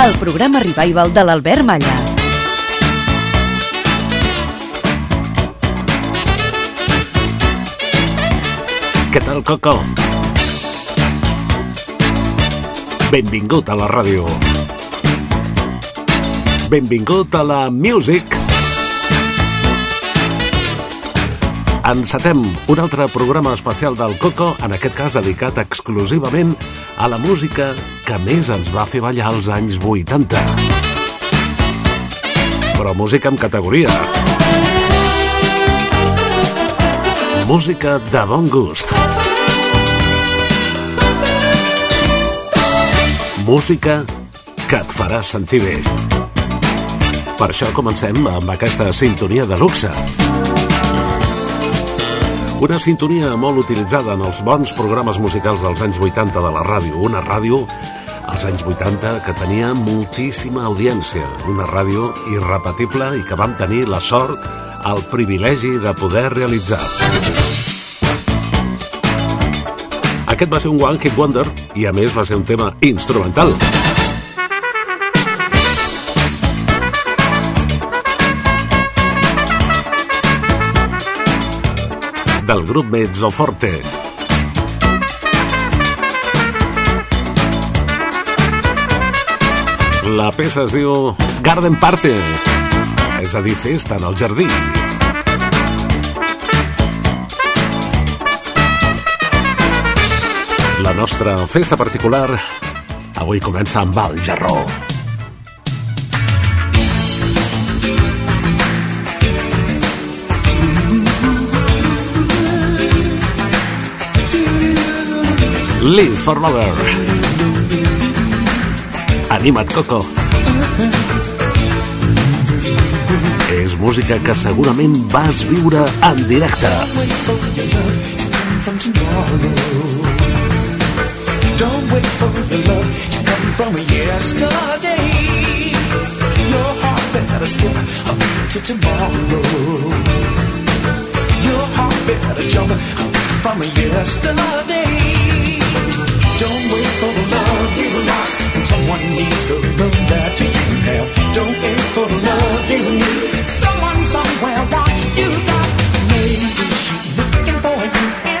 El programa revival de l'Albert Malla. Què tal, Coco? Benvingut a la ràdio. Benvingut a la music. Encetem un altre programa especial del Coco, en aquest cas dedicat exclusivament a la música que més ens va fer ballar als anys 80. Però música amb categoria. Música de bon gust. Música que et farà sentir bé. Per això comencem amb aquesta sintonia de luxe. Una sintonia molt utilitzada en els bons programes musicals dels anys 80 de la ràdio. Una ràdio als anys 80 que tenia moltíssima audiència. Una ràdio irrepetible i que vam tenir la sort, el privilegi de poder realitzar. Aquest va ser un One Hit Wonder i a més va ser un tema instrumental. Del grup Mezzoforte. La peça es diu Garden Party, és a dir, festa en el jardí. La nostra festa particular avui comença amb el jarró. Liz for Lover. Anima't, Coco. És música que segurament vas viure en directe. Don't wait for the love to come from yesterday. Your heart better skip a to tomorrow. Your heart better jump a from yesterday. Wait for the love you lost. Someone needs the love that you have. Don't wait for the love you need. Someone somewhere wants you got. Maybe she's looking for you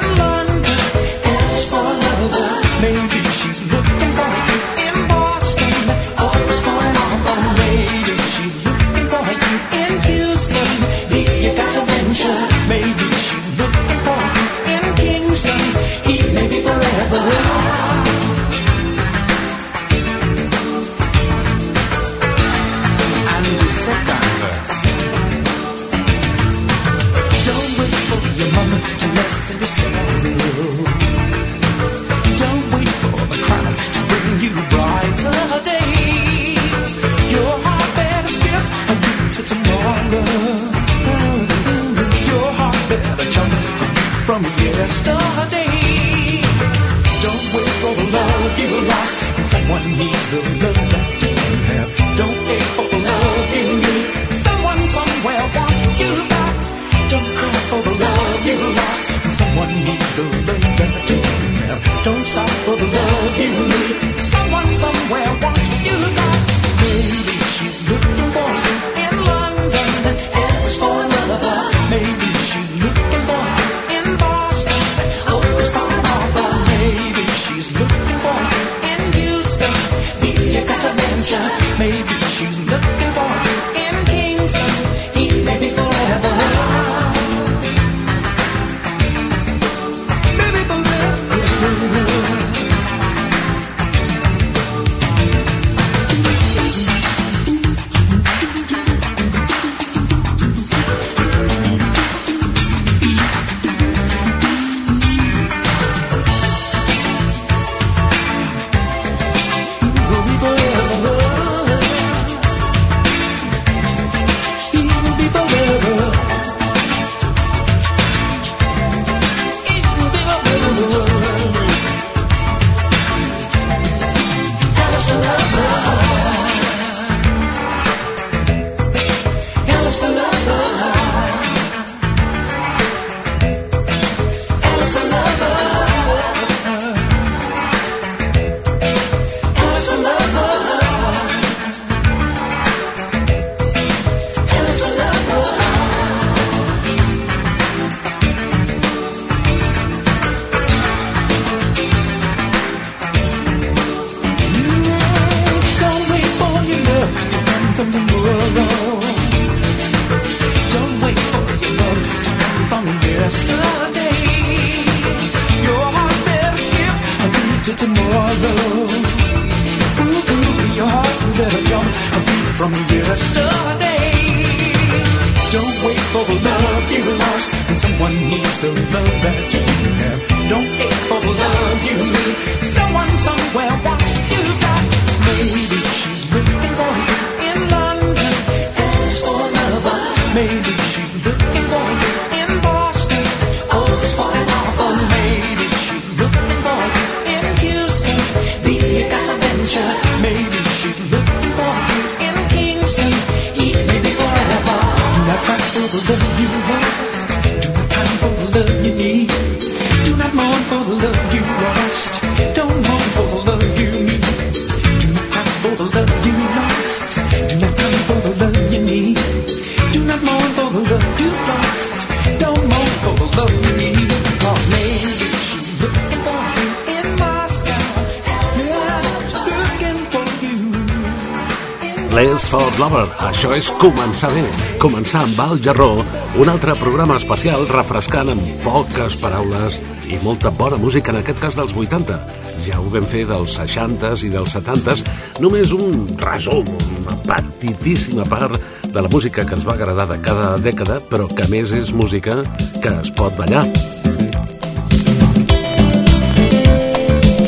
Això és Començar bé. Començar amb Al Gerró, un altre programa especial refrescant amb poques paraules i molta bona música, en aquest cas dels 80. Ja ho vam fer dels 60s i dels 70s. Només un resum, una petitíssima part de la música que ens va agradar de cada dècada, però que més és música que es pot ballar.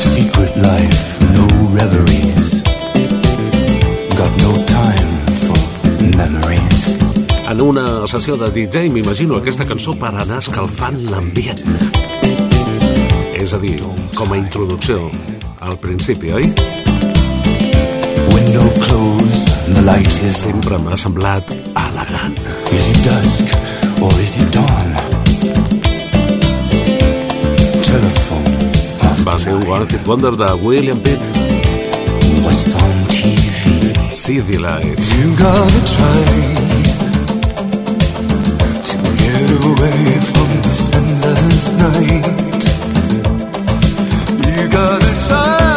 Secret life, no reveries. Got no time memories. En una sessió de DJ m'imagino aquesta cançó per anar escalfant l'ambient. És a dir, com a introducció, al principi, oi? Window closed, the light is Sempre m'ha semblat elegant. Is it dusk or is it dawn? Telephone. Va ser un Wonder de William Pitt. What song see lights. You gotta try to get away from this endless night. You gotta try.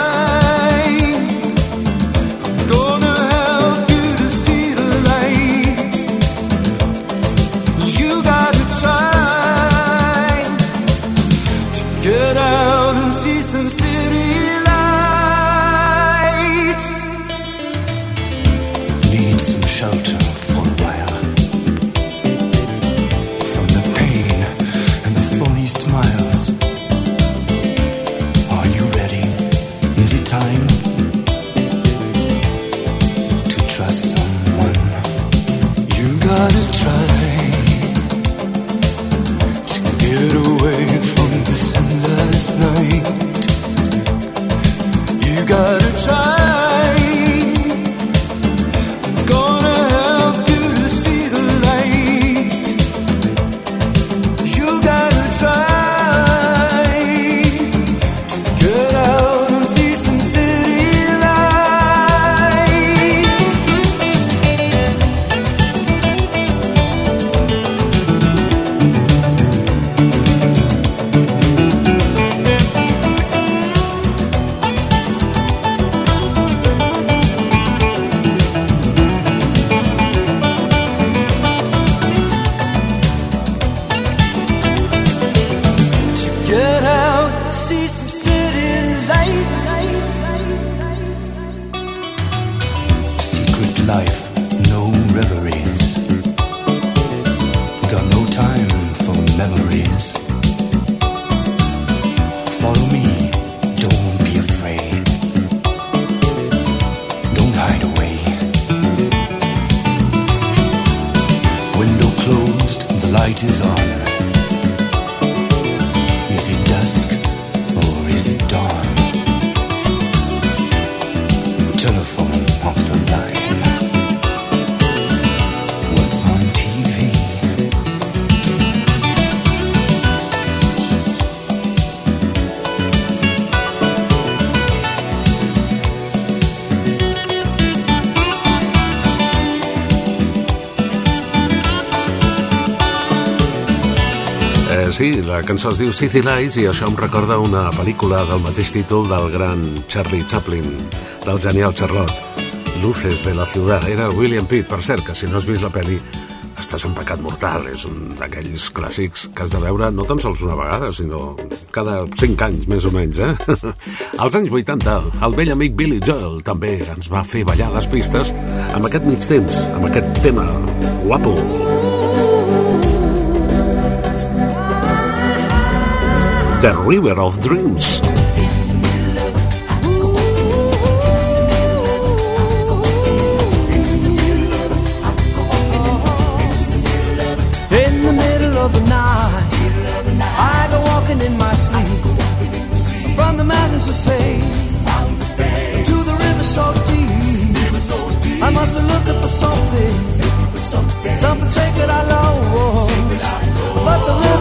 gotta try sí, la cançó es diu City Lies i això em recorda una pel·lícula del mateix títol del gran Charlie Chaplin, del genial Charlotte, Luces de la ciutat. Era William Pitt, per cert, que si no has vist la pel·li estàs en pecat mortal. És un d'aquells clàssics que has de veure no tan sols una vegada, sinó cada 5 anys, més o menys. Eh? Als anys 80, el vell amic Billy Joel també ens va fer ballar les pistes amb aquest mig temps, amb aquest tema guapo. Guapo. The River of Dreams. In the middle of the night, I go walking in my sleep from the mountains of fame to the river so deep. I must be looking for something, something sacred I lost. But the river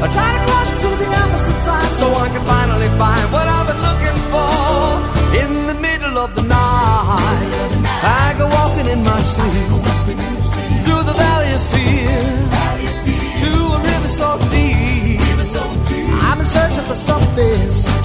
I try to cross to the opposite side so I can finally find what I've been looking for. In the middle of the night, I go walking in my sleep through the valley of fear to a river so deep. I'm searching for something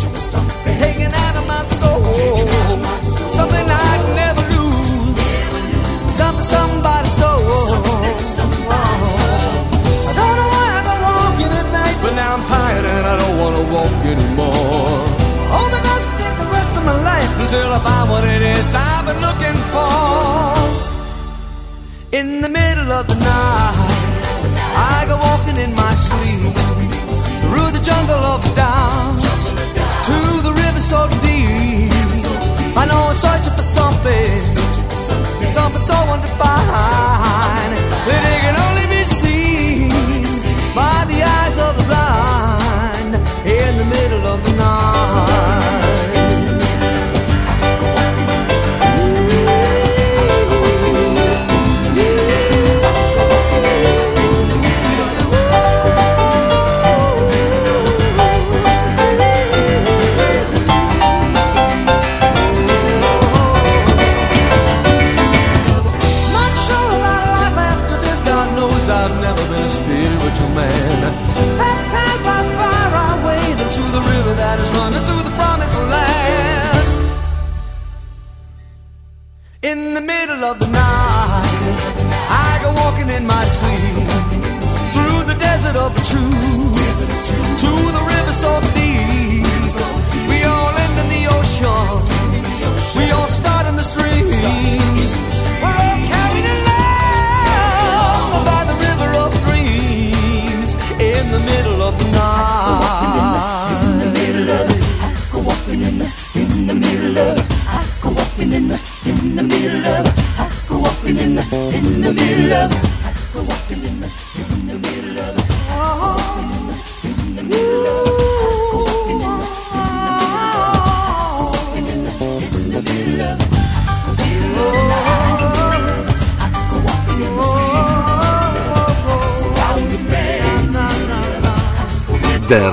I don't wanna walk anymore. Hope it doesn't take the rest of my life until I find what it is I've been looking for. In the middle of the night, I go walking in my sleep through the jungle of doubt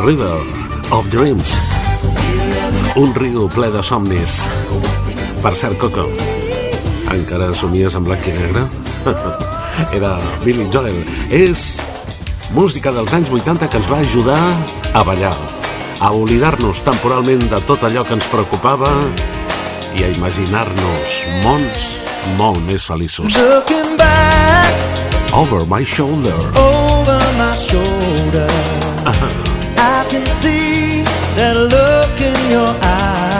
River of Dreams. Un riu ple de somnis. Per cert, Coco, encara somies en blanc i negre? Era Billy Joel. És música dels anys 80 que ens va ajudar a ballar, a oblidar-nos temporalment de tot allò que ens preocupava i a imaginar-nos mons molt més feliços. Over my shoulder. over my shoulder,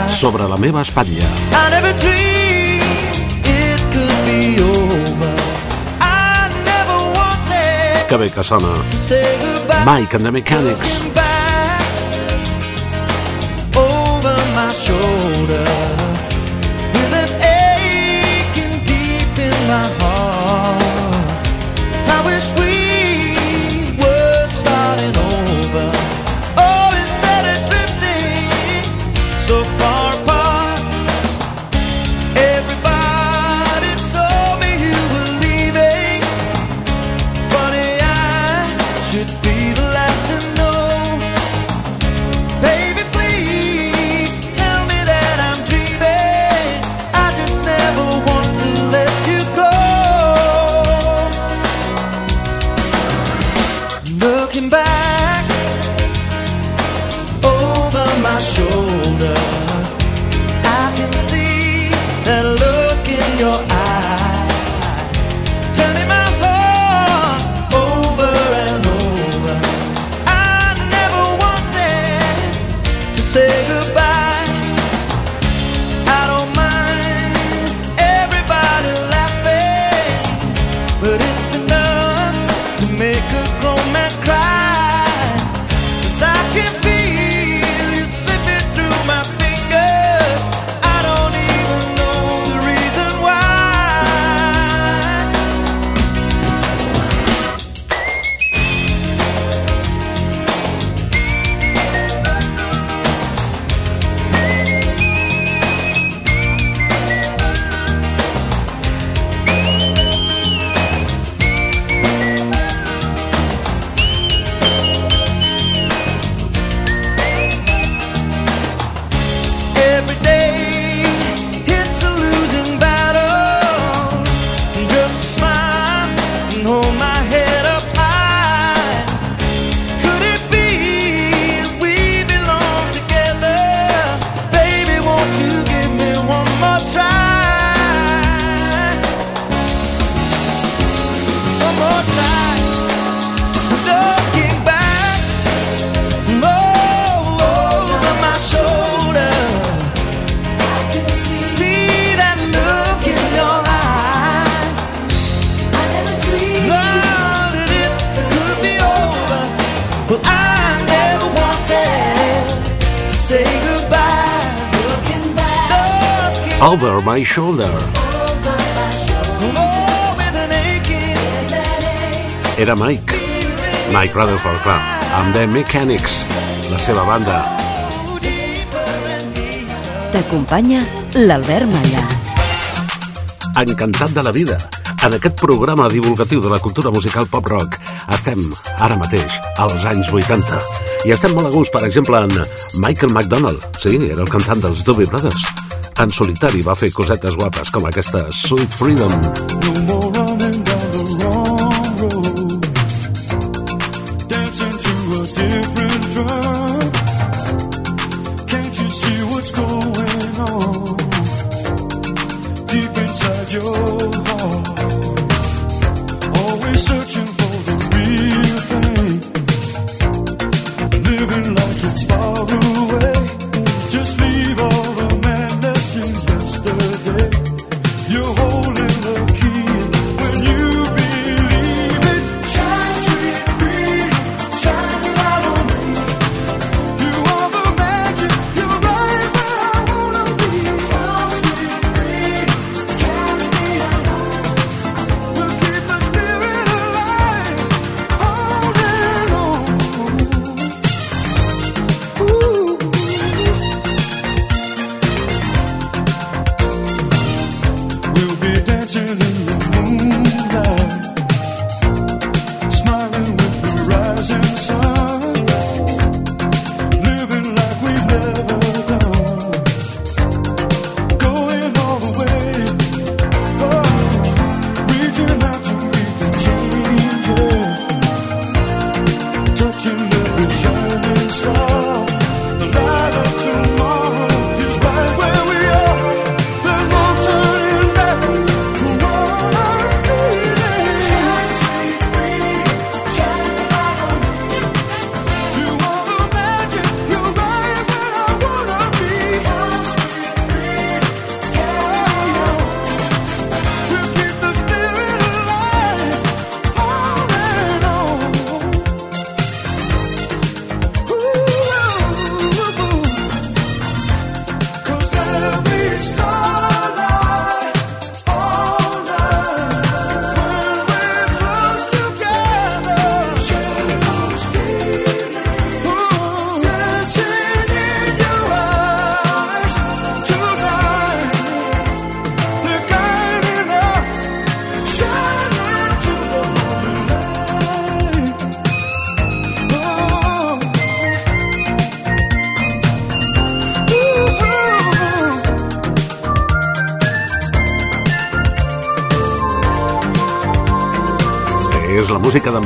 Sobre la meva espatlla. I never dreamed it could be over. I never wanted Que bé que sona. Mike and the Mechanics. Shoulder. Era Mike. Mike Rutherford, clar. Amb The Mechanics, la seva banda. T'acompanya l'Albert Malla. Encantat de la vida. En aquest programa divulgatiu de la cultura musical pop-rock estem, ara mateix, als anys 80. I estem molt a gust, per exemple, en Michael McDonald. Sí, era el cantant dels Doobie Brothers. En solitari va fer cosetes guapes com aquesta Sweet Freedom. Dancing to a different drum.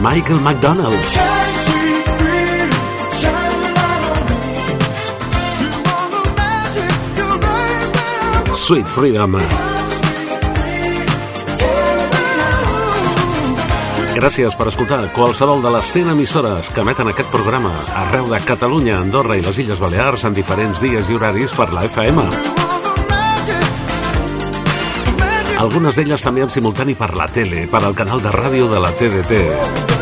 Where I Sweet Freedom. Gràcies per escoltar qualsevol de les 100 emissores que emeten aquest programa arreu de Catalunya, Andorra i les Illes Balears en diferents dies i horaris per la FM. Algunes d'elles també en simultani per la tele, per al canal de ràdio de la TDT.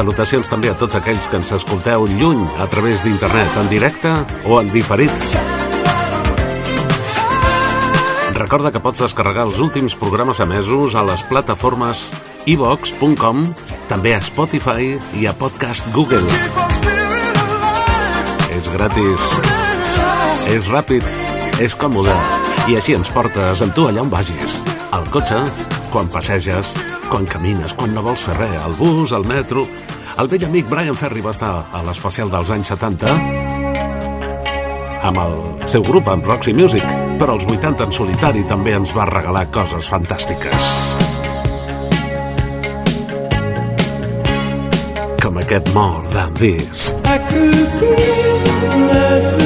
Salutacions també a tots aquells que ens escolteu lluny a través d'internet, en directe o en diferit. Recorda que pots descarregar els últims programes emesos a les plataformes ivox.com, també a Spotify i a Podcast Google. És gratis, és ràpid, és còmode i així ens portes amb tu allà on vagis. Al cotxe, quan passeges, quan camines, quan no vols fer res, al bus, al metro... El vell amic Brian Ferry va estar a l'especial dels anys 70 amb el seu grup, amb Roxy Music, però als 80 en solitari també ens va regalar coses fantàstiques. Com aquest More Than This. I could feel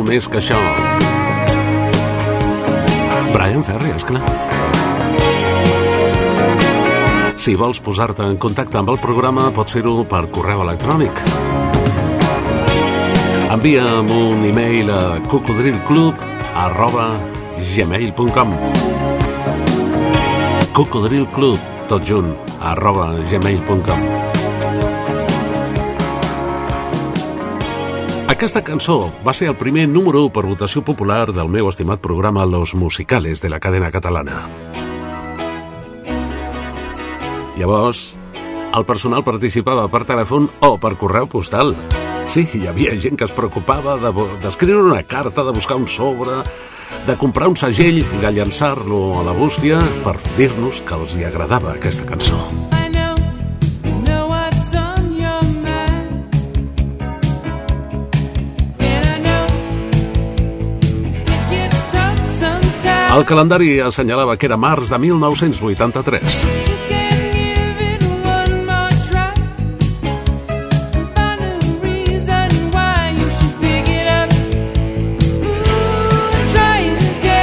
Molt més que això. Brian Ferry, esclar. Si vols posar-te en contacte amb el programa, pots fer-ho per correu electrònic. Envia'm un e-mail a cocodrilclub arroba gmail.com cocodrilclub, tot junt, arroba gmail.com Aquesta cançó va ser el primer número 1 per votació popular del meu estimat programa Los Musicales de la cadena catalana. Llavors, el personal participava per telèfon o per correu postal. Sí, hi havia gent que es preocupava d'escriure de, una carta, de buscar un sobre, de comprar un segell i de llançar-lo a la bústia per dir-nos que els hi agradava aquesta cançó. El calendari assenyalava que era març de 1983.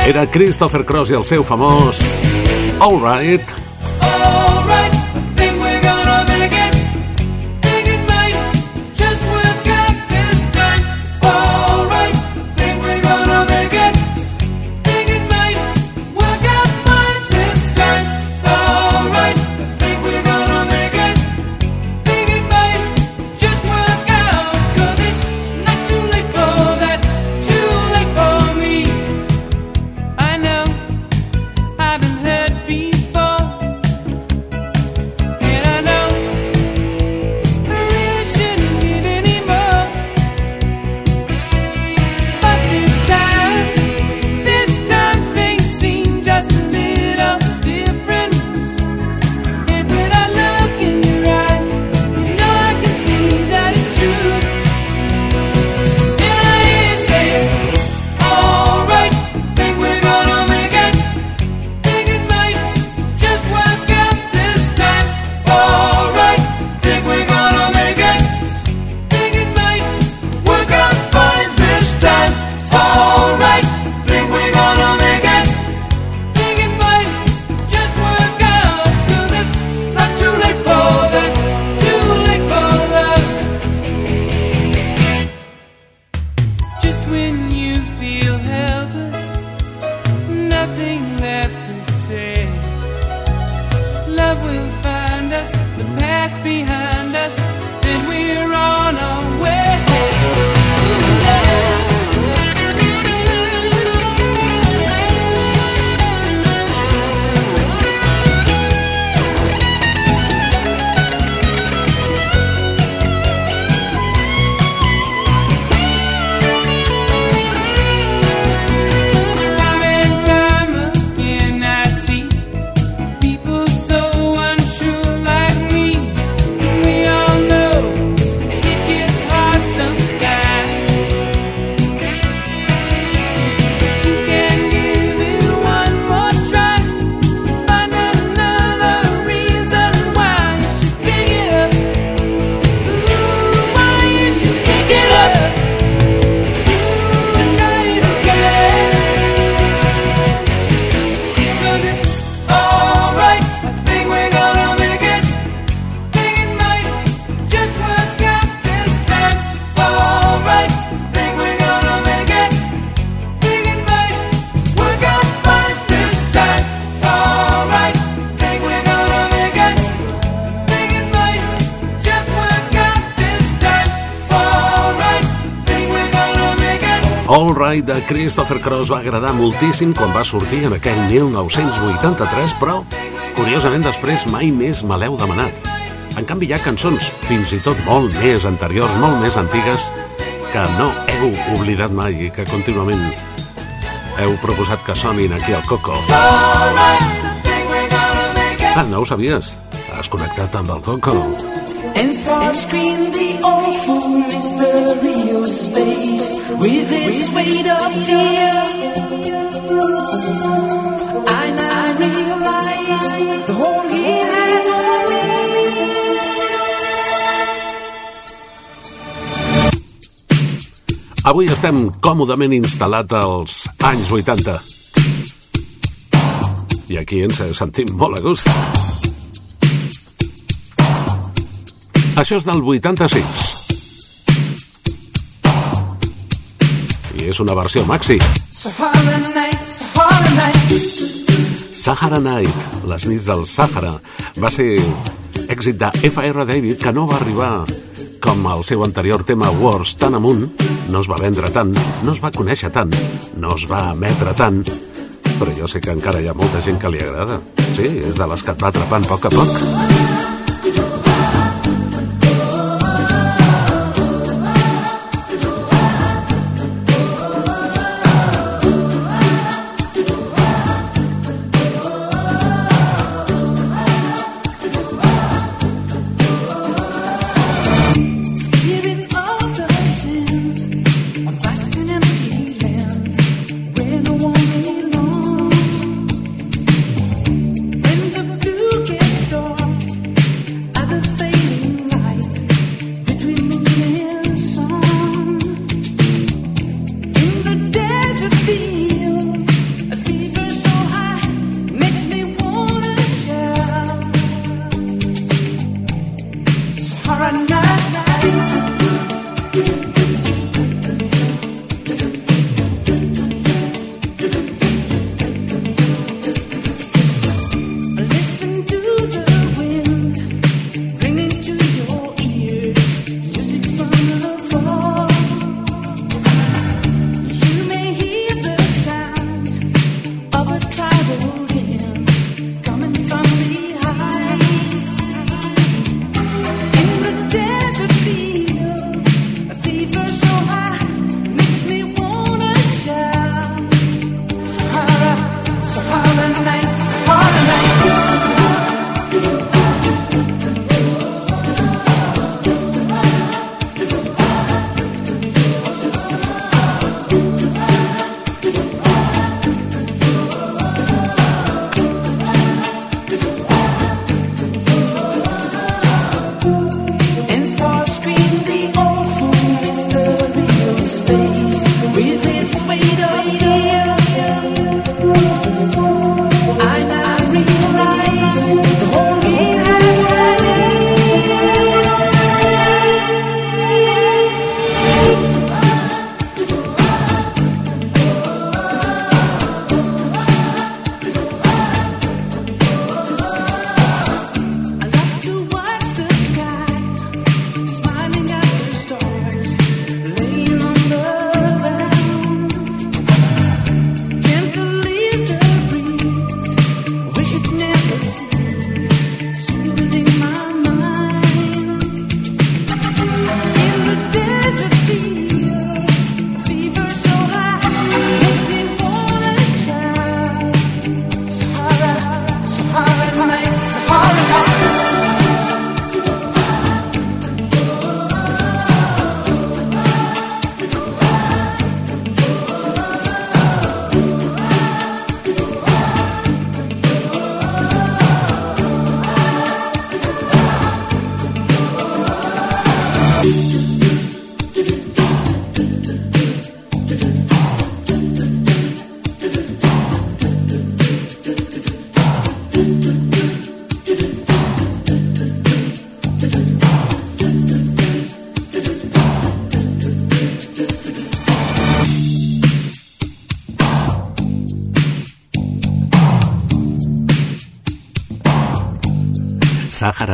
Era Christopher Cross i el seu famós All Right Right de Christopher Cross va agradar moltíssim quan va sortir en aquell 1983, però, curiosament, després mai més me l'heu demanat. En canvi, hi ha cançons, fins i tot molt més anteriors, molt més antigues, que no heu oblidat mai i que contínuament heu proposat que sonin aquí al Coco. Ah, no ho sabies? Has connectat amb el Coco. And Starscream, the awful mystery of space, with its weight of fear. I now realize the whole he has me. Avui estem còmodament instal·lat als anys 80. I aquí ens sentim molt a gust. Això és del 86. I és una versió maxi. Sahara night, Sahara night. Sahara Night, les nits del Sàhara, va ser èxit de F.R. David que no va arribar com el seu anterior tema Wars tan amunt, no es va vendre tant, no es va conèixer tant, no es va emetre tant, però jo sé que encara hi ha molta gent que li agrada. Sí, és de les que et va atrapant a poc a poc.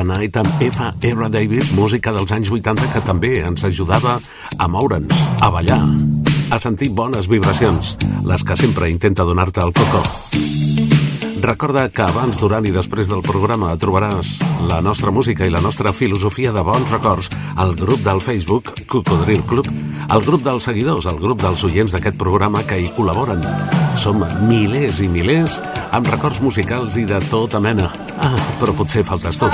Night amb F.R. David, música dels anys 80 que també ens ajudava a moure'ns, a ballar, a sentir bones vibracions, les que sempre intenta donar-te el coco. Recorda que abans, durant i després del programa trobaràs la nostra música i la nostra filosofia de bons records al grup del Facebook Cocodril Club, al grup dels seguidors, al grup dels oients d'aquest programa que hi col·laboren. Som milers i milers amb records musicals i de tota mena. Ah, però potser faltes tu.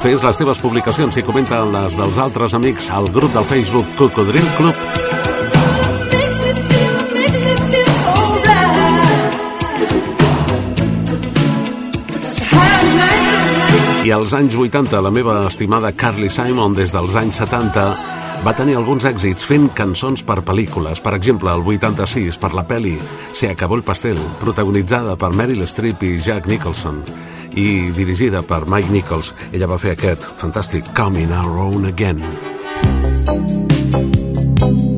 Fes les teves publicacions i comenta les dels altres amics al grup del Facebook Cocodril Club. I als anys 80, la meva estimada Carly Simon, des dels anys 70, Va tenir alguns èxits fent cançons per pel·lícules. Per exemple, el 86, per la pel·li Se acabó el pastel, protagonitzada per Meryl Streep i Jack Nicholson i dirigida per Mike Nichols. Ella va fer aquest fantàstic Coming Own Again. Baby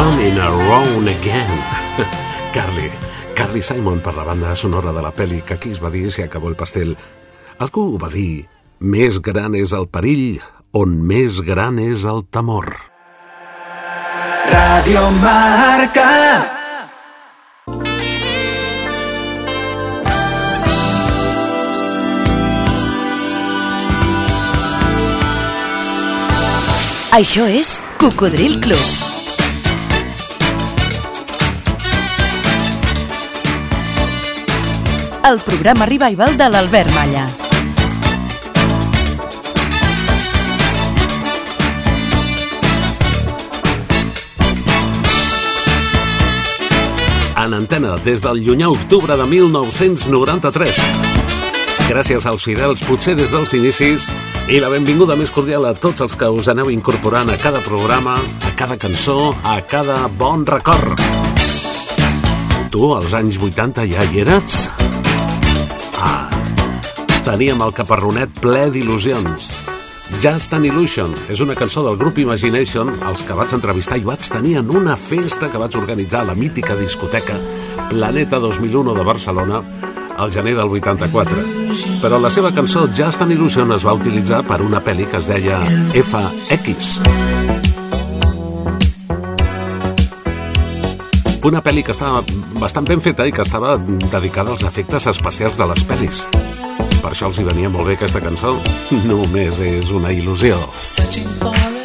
Coming Around Again. Carly. Carly Simon per la banda sonora de la pel·li que aquí es va dir Si acabó el pastel. Algú va dir més gran és el perill on més gran és el temor. Radio Marca. Això és Cocodril Club. El programa revival de l'Albert Malla. En antena des del llunyà octubre de 1993. Gràcies als fidels, potser des dels inicis, i la benvinguda més cordial a tots els que us aneu incorporant a cada programa, a cada cançó, a cada bon record. Tu, als anys 80, ja hi eres? Teníem el caparronet ple d'il·lusions. Just an Illusion és una cançó del grup Imagination, els que vaig entrevistar i vaig tenir en una festa que vaig organitzar a la mítica discoteca Planeta 2001 de Barcelona al gener del 84. Però la seva cançó Just an Illusion es va utilitzar per una pel·li que es deia FX. Una pel·li que estava bastant ben feta i que estava dedicada als efectes especials de les pel·lis. Per això els hi venia molt bé aquesta cançó. Només és una il·lusió. Searching for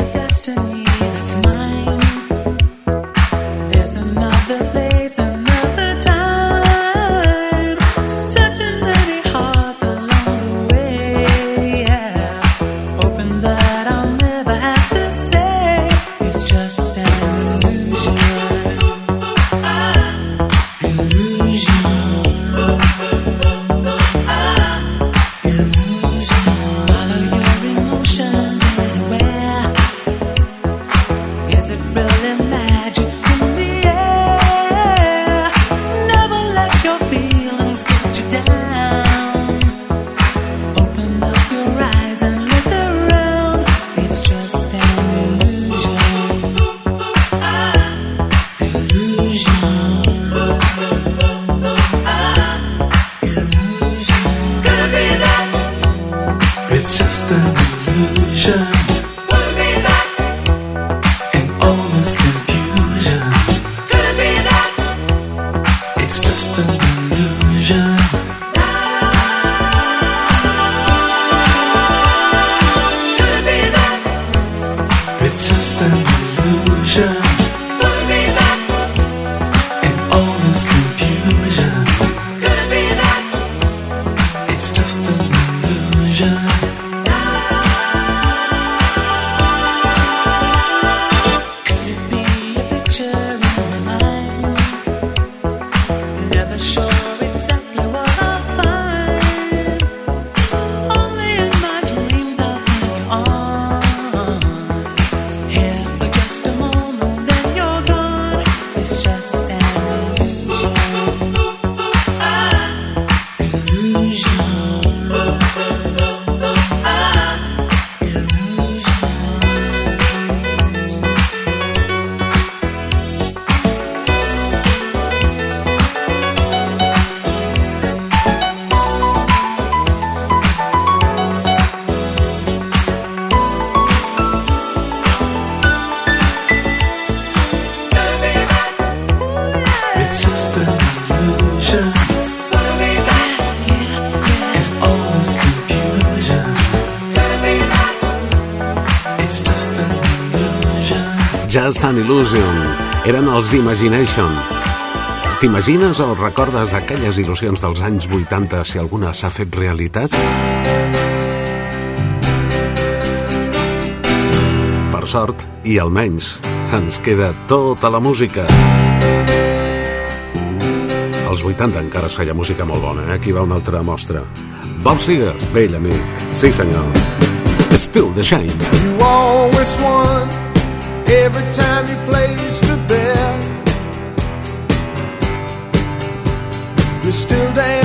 Illusion. Eren els Imagination. T'imagines o recordes aquelles il·lusions dels anys 80 si alguna s'ha fet realitat? Per sort, i almenys, ens queda tota la música. Als 80 encara es feia música molt bona, eh? Aquí va una altra mostra. Bob Seger, vell amic. Sí, senyor. Still the shame. You always won every time you placed a bet. You're still damn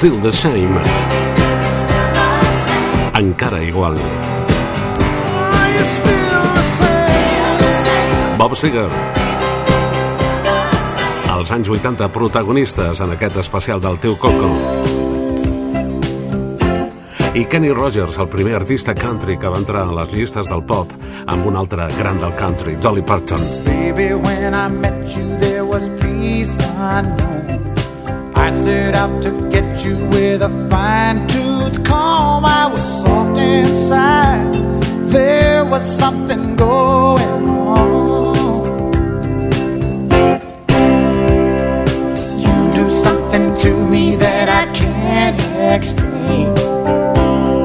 Still the Same. Encara igual. Bob Seger. Els anys 80 protagonistes en aquest especial del teu Coco. I Kenny Rogers, el primer artista country que va entrar a les llistes del pop amb un altre gran del country, Dolly Parton. Baby, when I met you, there was peace unknown. I set out to you with a fine tooth comb. I was soft inside. There was something going on. You do something to me that I can't explain.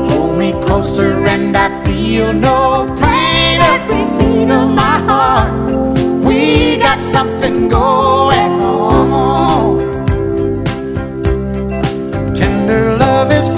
Hold me closer and I feel no pain. Every beat of my heart, we got something going on. this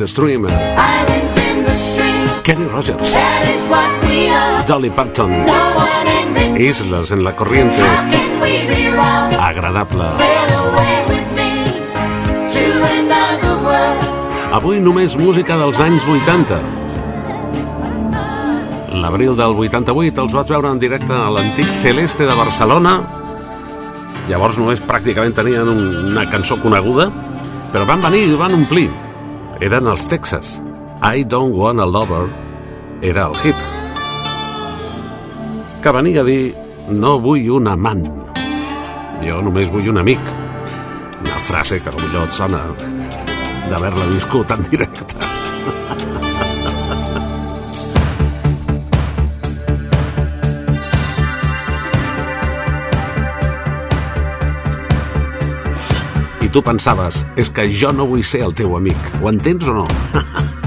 the Stream. Islands in the stream, Kenny Rogers. that is what we are. Dolly Parton. No one in between. Islas en la corriente. How can we be wrong? Agradable. Avui només música dels anys 80. L'abril del 88 els vaig veure en directe a l'antic Celeste de Barcelona. Llavors només pràcticament tenien un- una cançó coneguda, però van venir i van omplir. Eren els Texas. I Don't Want a Lover era el hit. Que venia a dir no vull un amant. Jo només vull un amic. Una frase que potser et sona d'haver-la viscut en directe. Tu pensaves, és que jo no vull ser el teu amic. Ho entens o no?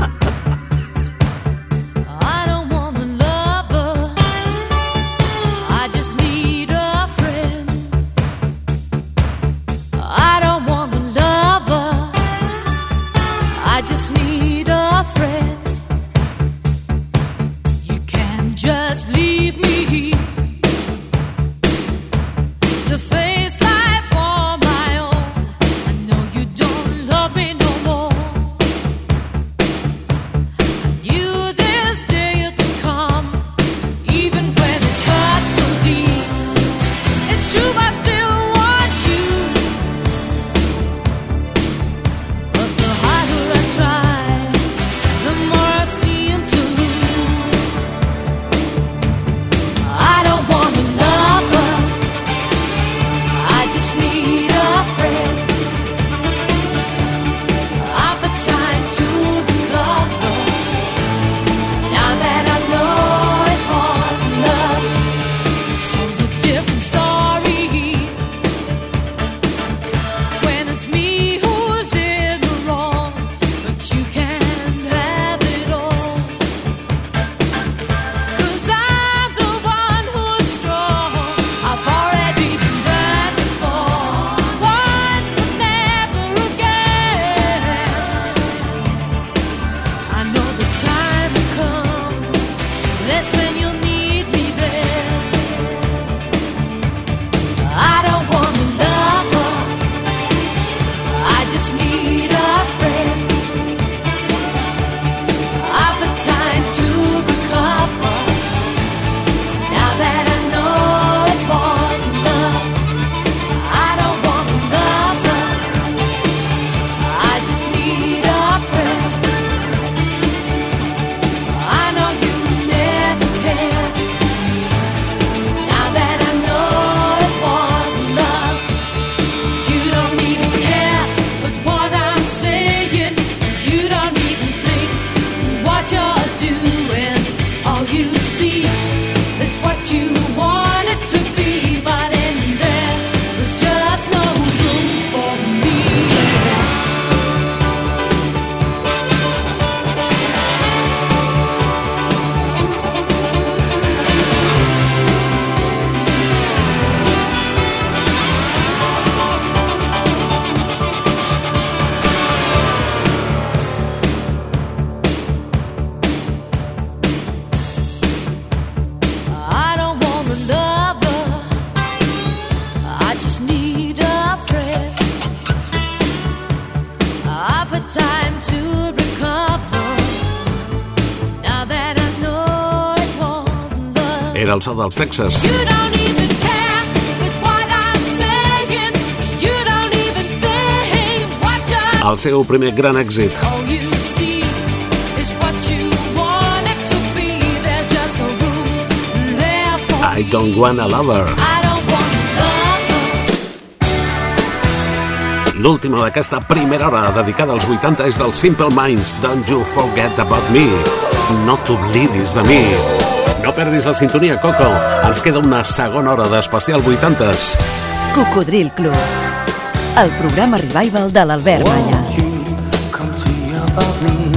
Era el so dels Texas. El seu primer gran èxit. I don't want a lover. I L'última d'aquesta primera hora dedicada als 80 és del Simple Minds, Don't You Forget About Me. No t'oblidis de mi. No perdis la sintonia, Coco. Ens queda una segona hora d'especial 80s. Cocodril Club. El programa revival de l'Albert Malla. Won't you come see about me?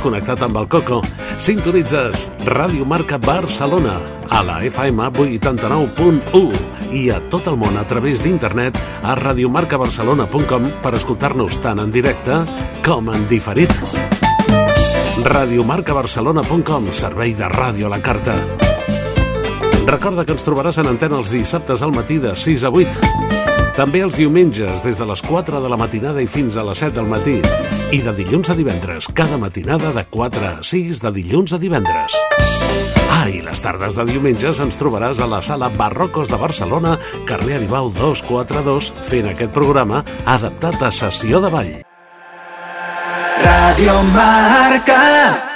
Connectat amb el Coco. Sintonitzes Ràdio Marca Barcelona a la FM 89.1 i a tot el món a través d'internet a radiomarcabarcelona.com per escoltar-nos tant en directe com en diferit. radiomarcabarcelona.com, servei de ràdio a la carta. Recorda que ens trobaràs en antena els dissabtes al matí de 6 a 8. També els diumenges, des de les 4 de la matinada i fins a les 7 del matí. I de dilluns a divendres, cada matinada de 4 a 6 de dilluns a divendres. Ah, i les tardes de diumenges ens trobaràs a la sala Barrocos de Barcelona, carrer Aribau 242, fent aquest programa adaptat a sessió de ball. Radio Marca.